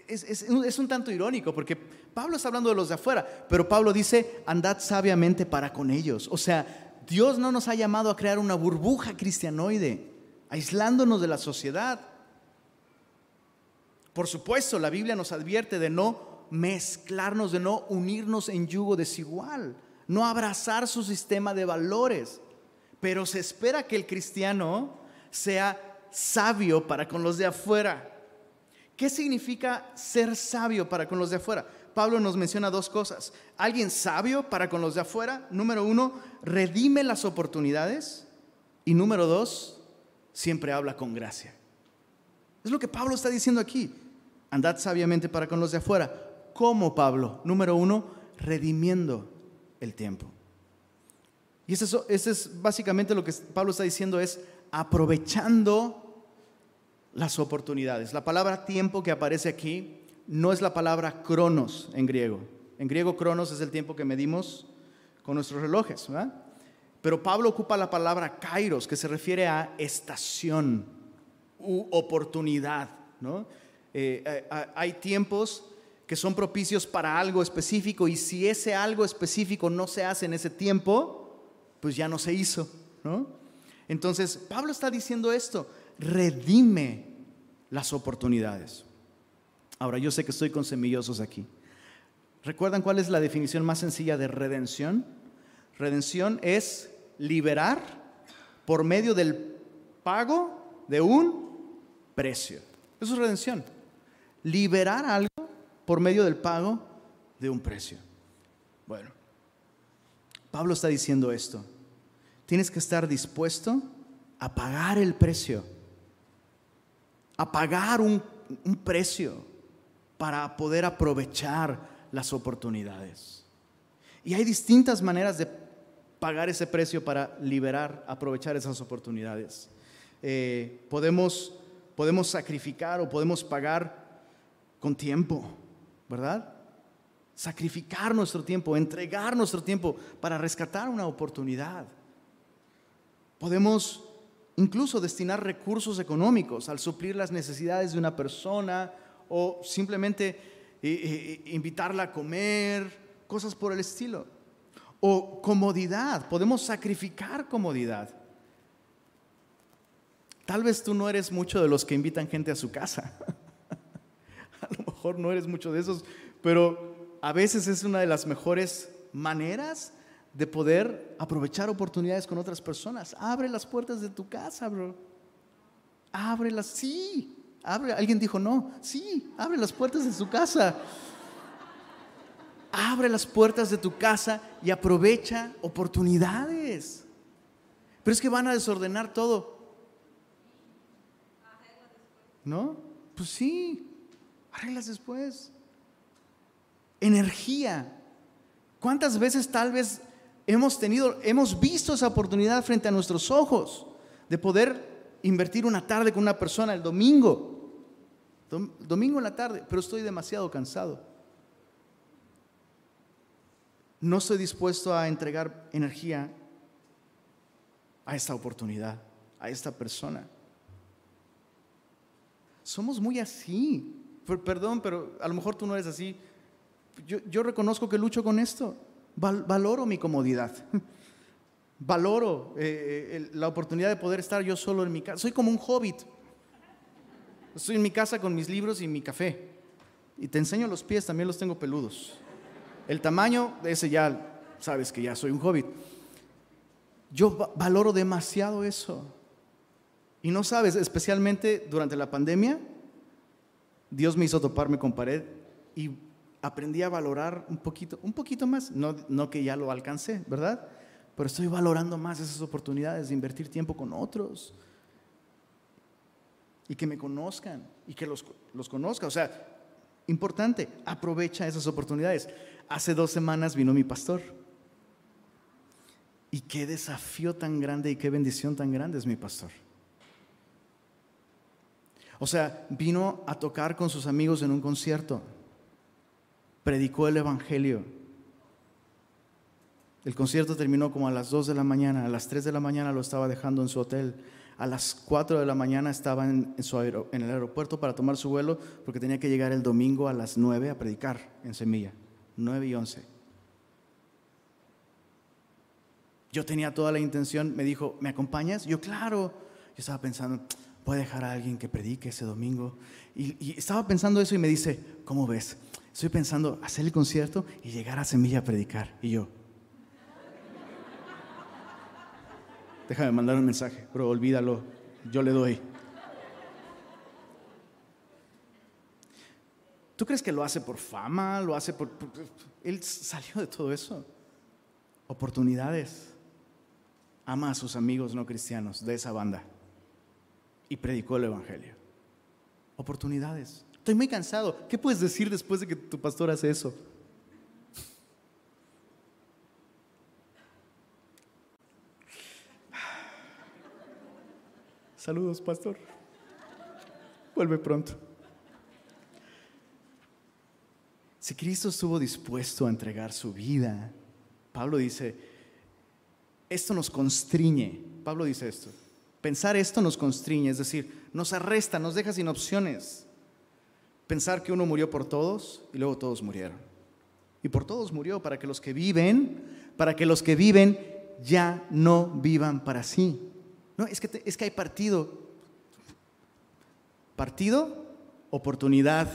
Es, es, un tanto irónico porque Pablo está hablando de los de afuera, pero Pablo dice, andad sabiamente para con ellos. O sea, Dios no nos ha llamado a crear una burbuja cristianoide, aislándonos de la sociedad. Por supuesto, la Biblia nos advierte de no mezclarnos, de no unirnos en yugo desigual, no abrazar su sistema de valores. Pero se espera que el cristiano sea sabio para con los de afuera. ¿Qué significa ser sabio para con los de afuera? Pablo nos menciona dos cosas. Alguien sabio para con los de afuera. Número uno, redime las oportunidades. Y número dos, siempre habla con gracia. Es lo que Pablo está diciendo aquí. Andad sabiamente para con los de afuera. ¿Cómo Pablo? Número uno, redimiendo el tiempo. Y eso, eso es básicamente lo que Pablo está diciendo, es aprovechando las oportunidades. La palabra tiempo que aparece aquí no es la palabra cronos en griego. En griego cronos es el tiempo que medimos con nuestros relojes. Pero Pablo ocupa la palabra kairos, que se refiere a estación u oportunidad. Eh, eh, hay tiempos que son propicios para algo específico y si ese algo específico no se hace en ese tiempo, pues ya no se hizo. Entonces, Pablo está diciendo esto, redime las oportunidades. Ahora, yo sé que estoy con semillosos aquí. ¿Recuerdan cuál es la definición más sencilla de redención? Redención es liberar por medio del pago de un precio. Eso es redención. Liberar algo por medio del pago de un precio. Bueno, Pablo está diciendo esto. Tienes que estar dispuesto a pagar el precio, a pagar un, un precio para poder aprovechar las oportunidades. Y hay distintas maneras de pagar ese precio para liberar, aprovechar esas oportunidades. Eh, podemos, podemos sacrificar o podemos pagar con tiempo, ¿verdad? Sacrificar nuestro tiempo, entregar nuestro tiempo para rescatar una oportunidad. Podemos incluso destinar recursos económicos al suplir las necesidades de una persona o simplemente eh, eh, invitarla a comer, cosas por el estilo. O comodidad, podemos sacrificar comodidad. Tal vez tú no eres mucho de los que invitan gente a su casa. [laughs] a lo mejor no eres mucho de esos, pero a veces es una de las mejores maneras de poder aprovechar oportunidades con otras personas. Abre las puertas de tu casa, bro. Ábrelas, sí. Abre, alguien dijo, no, sí, abre las puertas de su casa. Abre las puertas de tu casa y aprovecha oportunidades. Pero es que van a desordenar todo. ¿No? Pues sí, arreglas después. Energía. ¿Cuántas veces tal vez hemos tenido, hemos visto esa oportunidad frente a nuestros ojos de poder invertir una tarde con una persona el domingo, domingo en la tarde, pero estoy demasiado cansado. No estoy dispuesto a entregar energía a esta oportunidad, a esta persona. Somos muy así. Perdón, pero a lo mejor tú no eres así. Yo, reconozco que lucho con esto. valoro mi comodidad. [laughs] Valoro eh, eh, la oportunidad de poder estar yo solo en mi casa. Soy como un hobbit. Estoy en mi casa con mis libros y mi café. Y te enseño los pies, también los tengo peludos. El tamaño, ese ya sabes que ya soy un hobbit. Yo valoro demasiado eso. Y no sabes, especialmente durante la pandemia, Dios me hizo toparme con pared y aprendí a valorar un poquito, un poquito más. No, no que ya lo alcancé, ¿verdad? Pero estoy valorando más esas oportunidades de invertir tiempo con otros y que me conozcan y que los, los conozca. O sea, importante, aprovecha esas oportunidades. Hace dos semanas vino mi pastor. Y qué desafío tan grande y qué bendición tan grande es mi pastor. O sea, vino a tocar con sus amigos en un concierto, predicó el Evangelio. El concierto terminó como a las 2 de la mañana, a las 3 de la mañana lo estaba dejando en su hotel, a las 4 de la mañana estaba en, en el aeropuerto para tomar su vuelo porque tenía que llegar el domingo a las 9 a predicar en Semilla, 9 y 11. Yo tenía toda la intención, me dijo, ¿me acompañas? Yo, claro. Yo estaba pensando, voy a dejar a alguien que predique ese domingo. Y, estaba pensando eso y me dice, ¿cómo ves? Estoy pensando hacer el concierto y llegar a Semilla a predicar. Y yo, déjame mandar un mensaje, pero olvídalo, yo le doy. ¿Tú crees que lo hace por fama? ¿Lo hace por... Él salió de todo eso. Oportunidades ama a sus amigos no cristianos de esa banda y predicó el Evangelio. Oportunidades. Estoy muy cansado. ¿Qué puedes decir después de que tu pastor hace eso? Saludos, pastor. Vuelve pronto. Si Cristo estuvo dispuesto a entregar su vida, Pablo dice, esto nos constriñe. Pablo dice esto. Pensar esto nos constriñe, es decir, nos arresta, nos deja sin opciones. Pensar que uno murió por todos y luego todos murieron. Y por todos murió para que los que viven, para que los que viven ya no vivan para sí. No, es que, es que hay partido. Partido, oportunidad.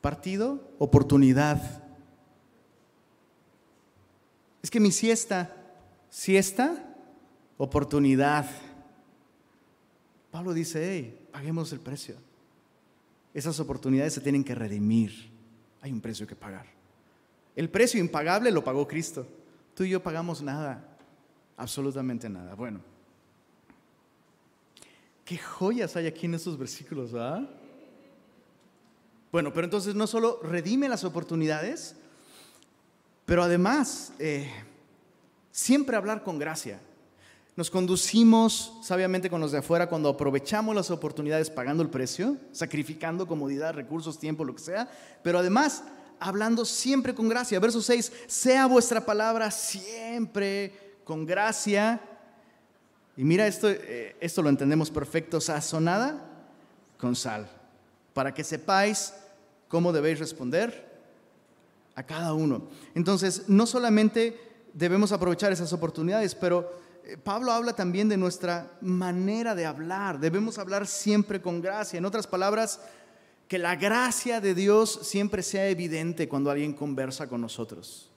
Partido, oportunidad. Es que mi siesta, siesta, oportunidad. Pablo dice, hey, paguemos el precio. Esas oportunidades se tienen que redimir. Hay un precio que pagar. El precio impagable lo pagó Cristo. Tú y yo pagamos nada, absolutamente nada. Bueno, qué joyas hay aquí en estos versículos, ¿ah? Bueno, pero entonces no solo redime las oportunidades, pero además, eh, siempre hablar con gracia. Nos conducimos sabiamente con los de afuera cuando aprovechamos las oportunidades pagando el precio, sacrificando comodidad, recursos, tiempo, lo que sea, pero además hablando siempre con gracia. Verso 6, sea vuestra palabra siempre con gracia. Y mira, esto, eh, esto lo entendemos perfecto, sazonada con sal, para que sepáis cómo debéis responder a cada uno. Entonces, no solamente debemos aprovechar esas oportunidades, pero eh, Pablo habla también de nuestra manera de hablar. Debemos hablar siempre con gracia. En otras palabras, que la gracia de Dios siempre sea evidente cuando alguien conversa con nosotros.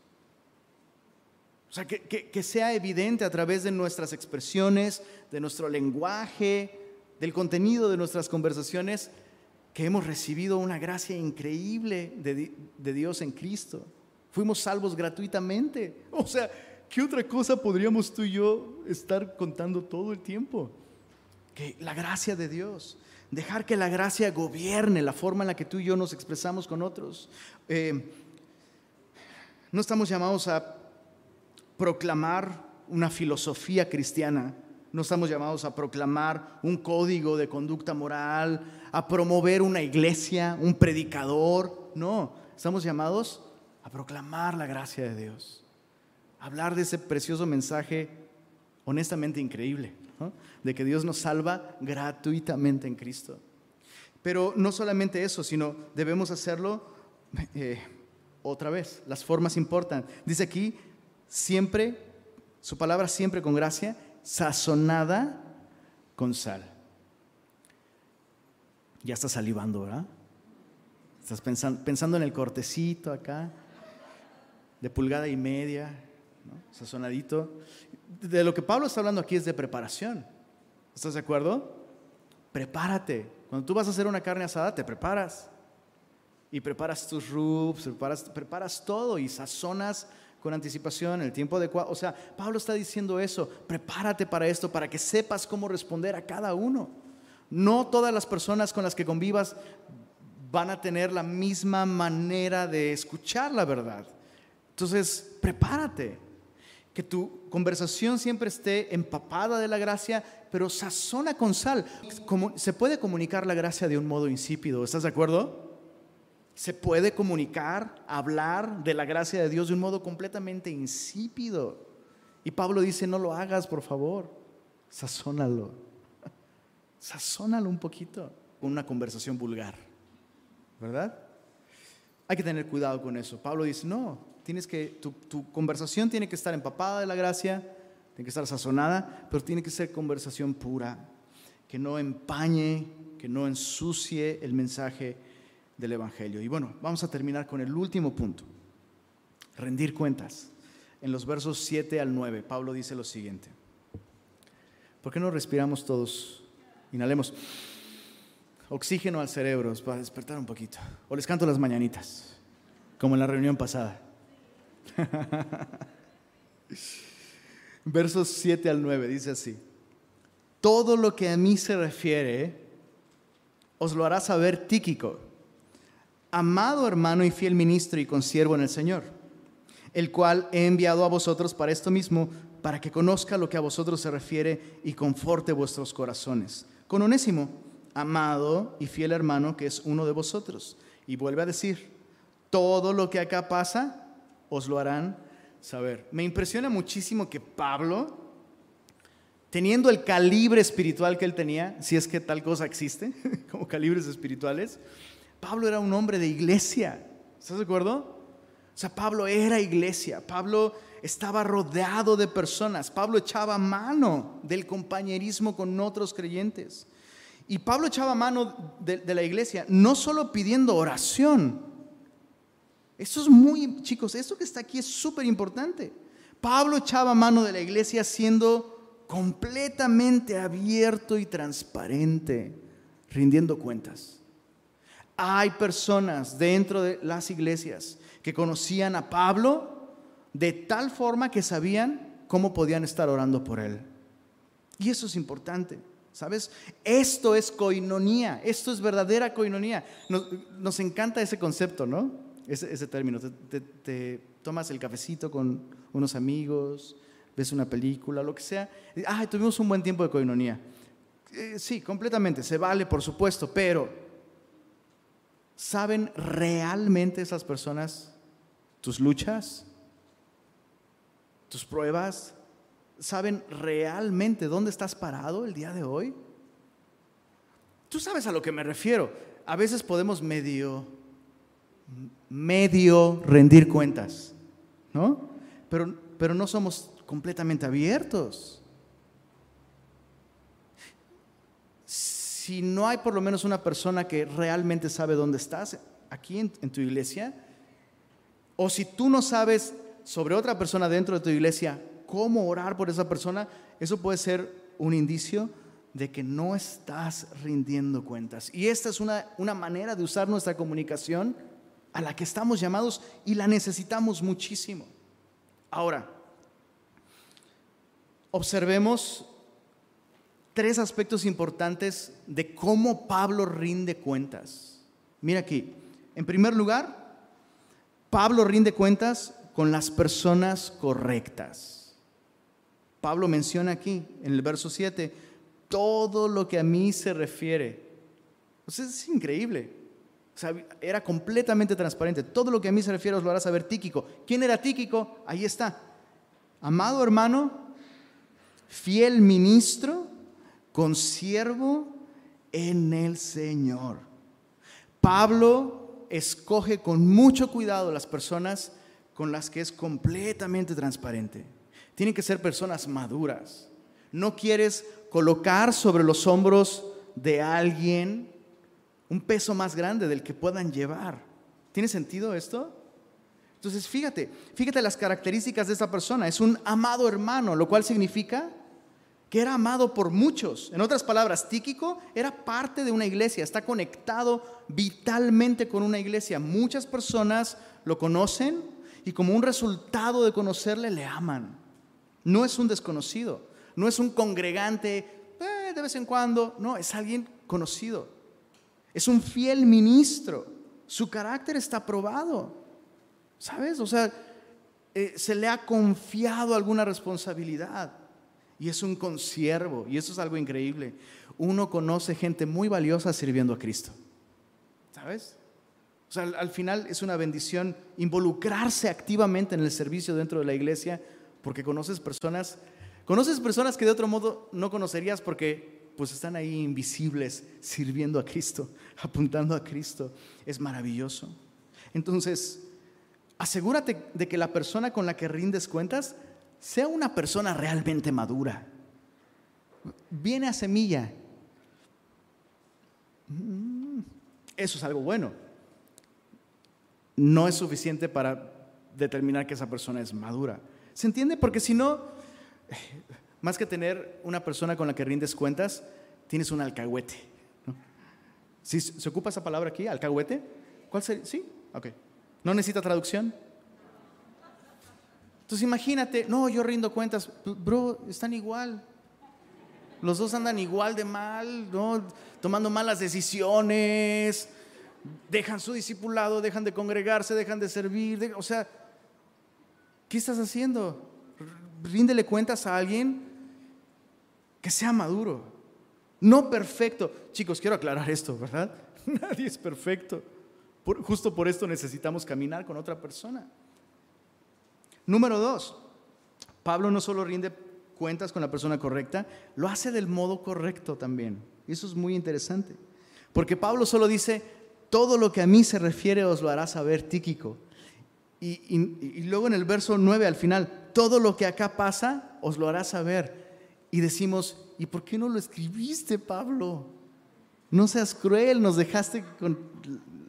Sea, que, que, sea evidente a través de nuestras expresiones, de nuestro lenguaje, del contenido de nuestras conversaciones, que hemos recibido una gracia increíble de, Dios en Cristo. Fuimos salvos gratuitamente. O sea, ¿qué otra cosa podríamos tú y yo estar contando todo el tiempo? Que la gracia de Dios. Dejar que la gracia gobierne la forma en la que tú y yo nos expresamos con otros. Eh, no estamos llamados a proclamar una filosofía cristiana no estamos llamados a proclamar un código de conducta moral, a promover una iglesia, un predicador. No, estamos llamados a proclamar la gracia de Dios. Hablar de ese precioso mensaje honestamente increíble, de que Dios nos salva gratuitamente en Cristo. Pero no solamente eso, sino debemos hacerlo eh, otra vez. Las formas importan. Dice aquí, siempre, su palabra siempre con gracia sazonada con sal. Ya estás salivando, ¿verdad? Estás pensando, pensando en el cortecito acá, de pulgada y media, sazonadito. De lo que Pablo está hablando aquí es de preparación. ¿Estás de acuerdo? Prepárate. Cuando tú vas a hacer una carne asada, te preparas. Y preparas tus rubs, preparas, preparas todo y sazonas con anticipación, el tiempo adecuado. O sea, Pablo está diciendo eso, prepárate para esto, para que sepas cómo responder a cada uno. No todas las personas con las que convivas van a tener la misma manera de escuchar la verdad. Entonces, prepárate. que tu conversación siempre esté empapada de la gracia, pero sazona con sal. Como, se puede comunicar la gracia de un modo insípido, ¿estás de acuerdo? Se puede comunicar, hablar de la gracia de Dios de un modo completamente insípido. Y Pablo dice, no lo hagas, por favor, sazónalo. [laughs] Sazónalo un poquito con una conversación vulgar, ¿verdad? Hay que tener cuidado con eso. Pablo dice, no, tienes que, tu, tu, conversación tiene que estar empapada de la gracia, tiene que estar sazonada, pero tiene que ser conversación pura, que no empañe, que no ensucie el mensaje del Evangelio. Y bueno, vamos a terminar con el último punto, rendir cuentas. En los versos 7 al 9, Pablo dice lo siguiente. ¿Por qué no respiramos todos? Inhalemos oxígeno al cerebro para despertar un poquito. O les canto las mañanitas, como en la reunión pasada. [laughs] Versos 7 al 9 dice así, todo lo que a mí se refiere os lo hará saber Tíquico, amado hermano y fiel ministro y consiervo en el Señor, el cual he enviado a vosotros para esto mismo, para que conozca lo que a vosotros se refiere y conforte vuestros corazones. Con Onésimo, amado y fiel hermano, que es uno de vosotros. Y vuelve a decir, todo lo que acá pasa, os lo harán saber. Me impresiona muchísimo que Pablo, teniendo el calibre espiritual que él tenía, si es que tal cosa existe, [laughs] como calibres espirituales, Pablo era un hombre de iglesia. ¿Estás de acuerdo? O sea, Pablo era iglesia. Pablo estaba rodeado de personas. Pablo echaba mano del compañerismo con otros creyentes. Y Pablo echaba mano de, la iglesia, no solo pidiendo oración, esto es muy, chicos, esto que está aquí es súper importante. Pablo echaba mano de la iglesia siendo completamente abierto y transparente, rindiendo cuentas. Hay personas dentro de las iglesias que conocían a Pablo de tal forma que sabían cómo podían estar orando por él. Y eso es importante. ¿Sabes? Esto es coinonía, esto es verdadera coinonía. Nos, encanta ese concepto, ¿no? ese, término. Te, tomas el cafecito con unos amigos, ves una película, lo que sea. Ah, tuvimos un buen tiempo de coinonía. Eh, sí, completamente, se vale, por supuesto, pero ¿saben realmente esas personas tus luchas? ¿Tus pruebas? ¿Saben realmente dónde estás parado el día de hoy? Tú sabes a lo que me refiero. A veces podemos medio medio rendir cuentas, ¿no? Pero, pero no somos completamente abiertos. Si no hay por lo menos una persona que realmente sabe dónde estás aquí en, tu iglesia, o si tú no sabes sobre otra persona dentro de tu iglesia cómo orar por esa persona, eso puede ser un indicio de que no estás rindiendo cuentas. Y esta es una, una manera de usar nuestra comunicación a la que estamos llamados y la necesitamos muchísimo. Ahora, observemos tres aspectos importantes de cómo Pablo rinde cuentas. Mira aquí, en primer lugar, Pablo rinde cuentas con las personas correctas. Pablo menciona aquí, en el verso 7, todo lo que a mí se refiere. es increíble. O sea, era completamente transparente. Todo lo que a mí se refiere os lo hará saber Tíquico. ¿Quién era Tíquico? Ahí está. Amado hermano, fiel ministro, consiervo en el Señor. Pablo escoge con mucho cuidado las personas con las que es completamente transparente. Tienen que ser personas maduras. No quieres colocar sobre los hombros de alguien un peso más grande del que puedan llevar. ¿Tiene sentido esto? Entonces, fíjate, fíjate las características de esta persona. Es un amado hermano, lo cual significa que era amado por muchos. En otras palabras, Tíquico era parte de una iglesia, está conectado vitalmente con una iglesia. Muchas personas lo conocen y como un resultado de conocerle le aman. No es un desconocido, no es un congregante eh, de vez en cuando, no, es alguien conocido. Es un fiel ministro. Su carácter está probado. ¿Sabes? O sea, eh, se le ha confiado alguna responsabilidad y es un consiervo y eso es algo increíble. Uno conoce gente muy valiosa sirviendo a Cristo. ¿Sabes? O sea, al, final es una bendición involucrarse activamente en el servicio dentro de la iglesia porque conoces personas, conoces personas que de otro modo no conocerías porque pues están ahí invisibles sirviendo a Cristo, [laughs] apuntando a Cristo. Es maravilloso. Entonces, asegúrate de que la persona con la que rindes cuentas sea una persona realmente madura. Viene a semilla. Mm, eso es algo bueno. No es suficiente para determinar que esa persona es madura. ¿Se entiende? Porque si no, [laughs] más que tener una persona con la que rindes cuentas, tienes un alcahuete. ¿Sí, ¿Se ocupa esa palabra aquí, alcahuete? ¿Cuál sería? Sí, ok. ¿No necesita traducción? Entonces imagínate, no, yo rindo cuentas, bro, están igual. Los dos andan igual de mal, ¿no? tomando malas decisiones, dejan su discipulado, dejan de congregarse, dejan de servir. o sea, ¿qué estás haciendo? Ríndele cuentas a alguien que sea maduro, no perfecto. Chicos, quiero aclarar esto, ¿verdad? [laughs] Nadie es perfecto. justo por esto necesitamos caminar con otra persona. Número dos, Pablo no solo rinde cuentas con la persona correcta, lo hace del modo correcto también. Y eso es muy interesante. Porque Pablo solo dice, todo lo que a mí se refiere os lo hará saber Tíquico. Y, luego en el verso 9 al final, todo lo que acá pasa os lo hará saber. Y decimos, ¿y por qué no lo escribiste, Pablo? No seas cruel, nos dejaste con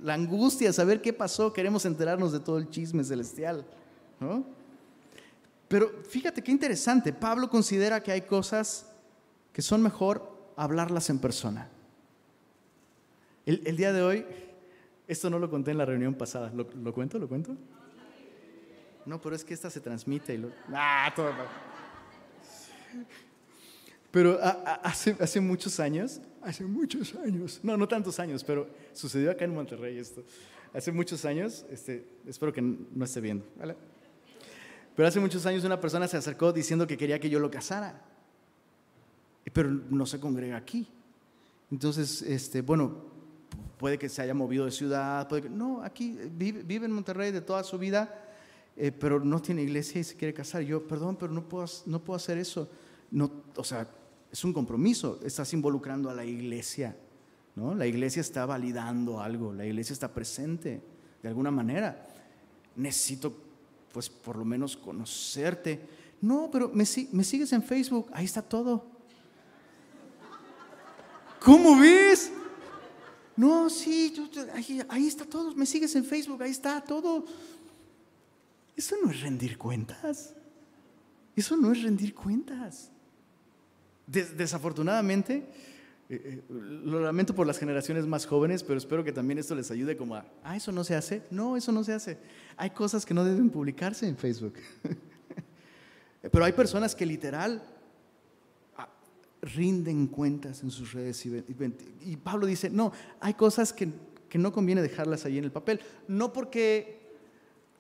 la angustia, saber qué pasó, queremos enterarnos de todo el chisme celestial. ¿no? Pero fíjate qué interesante, Pablo considera que hay cosas que son mejor hablarlas en persona. El, día de hoy, esto no lo conté en la reunión pasada, ¿lo, cuento? ¿Lo cuento? No, pero es que esta se transmite y lo... Ah, todo Pero hace, hace muchos años, hace muchos años, no, no tantos años, pero sucedió acá en Monterrey esto. Hace muchos años, este, espero que no esté viendo, ¿vale? Pero hace muchos años una persona se acercó diciendo que quería que yo lo casara. Pero no se congrega aquí. Entonces, este, bueno, puede que se haya movido de ciudad, puede que, no, aquí vive, en Monterrey de toda su vida, eh, pero no tiene iglesia y se quiere casar. Yo, perdón, pero no puedo, no puedo hacer eso. No, o sea, es un compromiso, estás involucrando a la iglesia. ¿no? La iglesia está validando algo, la iglesia está presente de alguna manera. Necesito pues por lo menos conocerte. No, pero me, me sigues en Facebook, ahí está todo. ¿Cómo ves? No, sí, ahí, ahí, está todo, me sigues en Facebook, ahí está todo. Eso no es rendir cuentas. Eso no es rendir cuentas. desafortunadamente, eh, eh, lo lamento por las generaciones más jóvenes, pero espero que también esto les ayude como a, ah, eso no se hace. No, eso no se hace. Hay cosas que no deben publicarse en Facebook. [laughs] pero hay personas que literal ah, rinden cuentas en sus redes y, Pablo dice, no, hay cosas que, que, no conviene dejarlas ahí en el papel, no porque,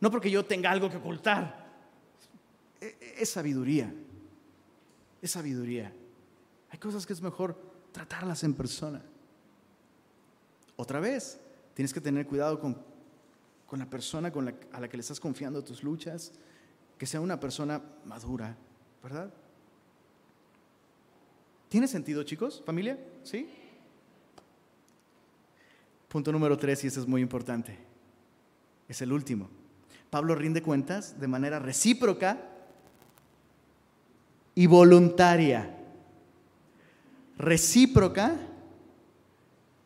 no porque yo tenga algo que ocultar, e, e, es sabiduría, es sabiduría. Hay cosas que es mejor tratarlas en persona. Otra vez, tienes que tener cuidado con, con la persona con la, a la que le estás confiando tus luchas, que sea una persona madura, ¿verdad? ¿Tiene sentido, chicos? ¿Familia? ¿Sí? Punto número tres, y este es muy importante. Es el último. Pablo rinde cuentas de manera recíproca y voluntaria recíproca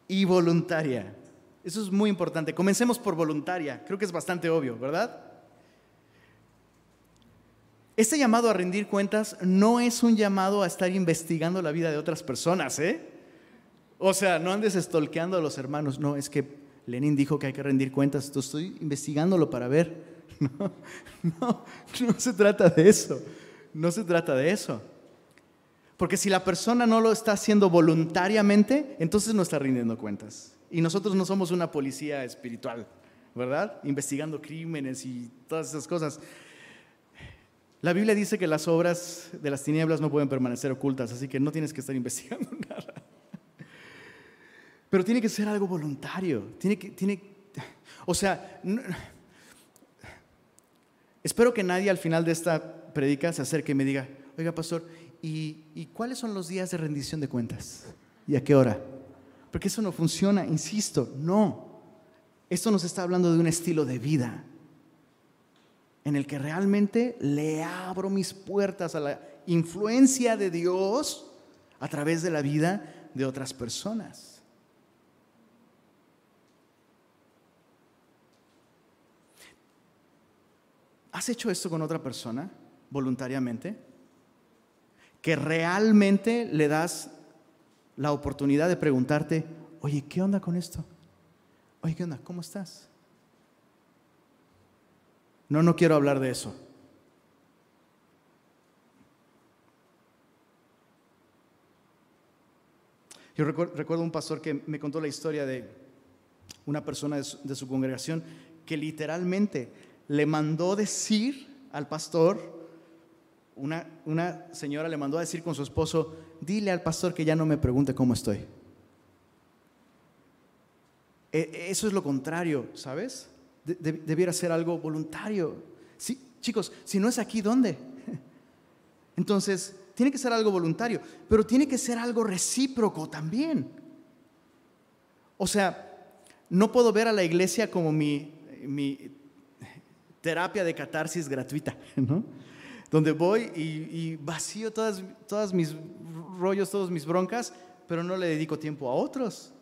y voluntaria. Eso es muy importante. Comencemos por voluntaria. Creo que es bastante obvio, ¿verdad? Este llamado a rendir cuentas no es un llamado a estar investigando la vida de otras personas, ¿eh? O sea, no andes estolqueando a los hermanos. No, es que Lenin dijo que hay que rendir cuentas. estoy investigándolo para ver. [laughs] No, no, no se trata de eso. No se trata de eso. Porque si la persona no lo está haciendo voluntariamente, entonces no está rindiendo cuentas. Y nosotros no somos una policía espiritual, ¿verdad? Investigando crímenes y todas esas cosas. La Biblia dice que las obras de las tinieblas no pueden permanecer ocultas, así que no tienes que estar [laughs] investigando nada. Pero tiene que ser algo voluntario. Tiene que, tiene, o sea, espero que nadie al final de esta predica se acerque y me diga, oiga, pastor, ¿y, ¿y cuáles son los días de rendición de cuentas? ¿Y a qué hora? Porque eso no funciona, insisto, no. Esto nos está hablando de un estilo de vida en el que realmente le abro mis puertas a la influencia de Dios a través de la vida de otras personas. ¿Has hecho esto con otra persona voluntariamente? Que realmente le das la oportunidad de preguntarte, oye, ¿qué onda con esto? Oye, ¿qué onda? ¿Cómo estás? No, no quiero hablar de eso. Yo recuerdo un pastor que me contó la historia de una persona de su, congregación que literalmente le mandó decir al pastor, una, una señora le mandó a decir con su esposo, dile al pastor que ya no me pregunte cómo estoy. E, eso es lo contrario, ¿sabes? debiera ser algo voluntario. Sí, chicos, si no es aquí, ¿dónde? [laughs] Entonces, tiene que ser algo voluntario, pero tiene que ser algo recíproco también. O sea, no puedo ver a la iglesia como mi, terapia de catarsis gratuita, [laughs] ¿no? Donde voy y, vacío todas, todas mis rollos, todas mis broncas, pero no le dedico tiempo a otros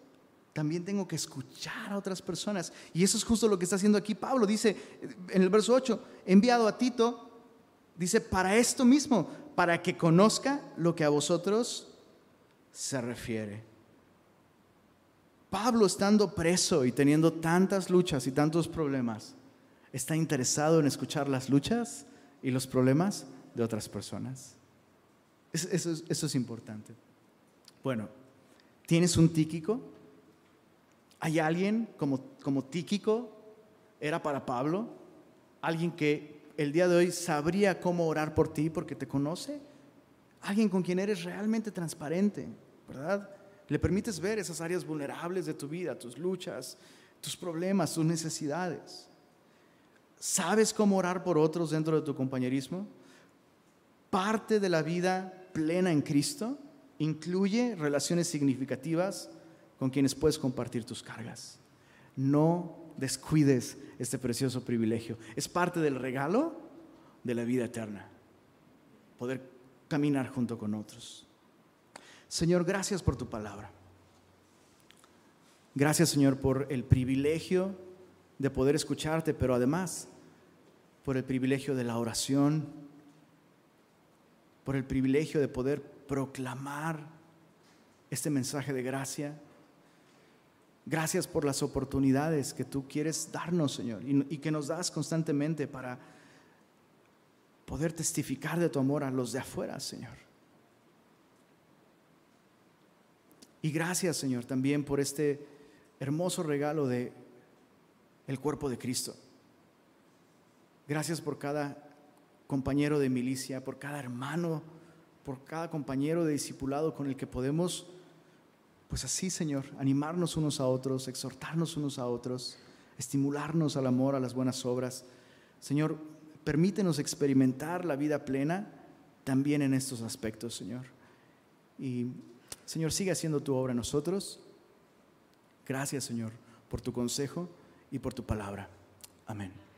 también tengo que escuchar a otras personas. Y eso es justo lo que está haciendo aquí Pablo. Dice en el verso 8, enviado a Tito, dice, para esto mismo, para que conozca lo que a vosotros se refiere. Pablo estando preso y teniendo tantas luchas y tantos problemas, está interesado en escuchar las luchas y los problemas de otras personas. Eso, es importante. Bueno, ¿tienes un Tíquico? ¿Hay alguien como, como Tíquico era para Pablo? ¿Alguien que el día de hoy sabría cómo orar por ti porque te conoce? Alguien con quien eres realmente transparente, ¿verdad? Le permites ver esas áreas vulnerables de tu vida, tus luchas, tus problemas, tus necesidades. ¿Sabes cómo orar por otros dentro de tu compañerismo? Parte de la vida plena en Cristo incluye relaciones significativas con quienes puedes compartir tus cargas. No descuides este precioso privilegio. Es parte del regalo de la vida eterna. Poder caminar junto con otros. Señor, gracias por tu palabra. Gracias, Señor, por el privilegio de poder escucharte, pero además por el privilegio de la oración, por el privilegio de poder proclamar este mensaje de gracia Gracias por las oportunidades que tú quieres darnos, Señor, y, que nos das constantemente para poder testificar de tu amor a los de afuera, Señor. Y gracias, Señor, también por este hermoso regalo de el cuerpo de Cristo. Gracias por cada compañero de milicia, por cada hermano, por cada compañero de discipulado con el que podemos pues así, Señor, animarnos unos a otros, exhortarnos unos a otros, estimularnos al amor, a las buenas obras. Señor, permítenos experimentar la vida plena también en estos aspectos, Señor. Y, Señor, sigue haciendo tu obra en nosotros. Gracias, Señor, por tu consejo y por tu palabra. Amén.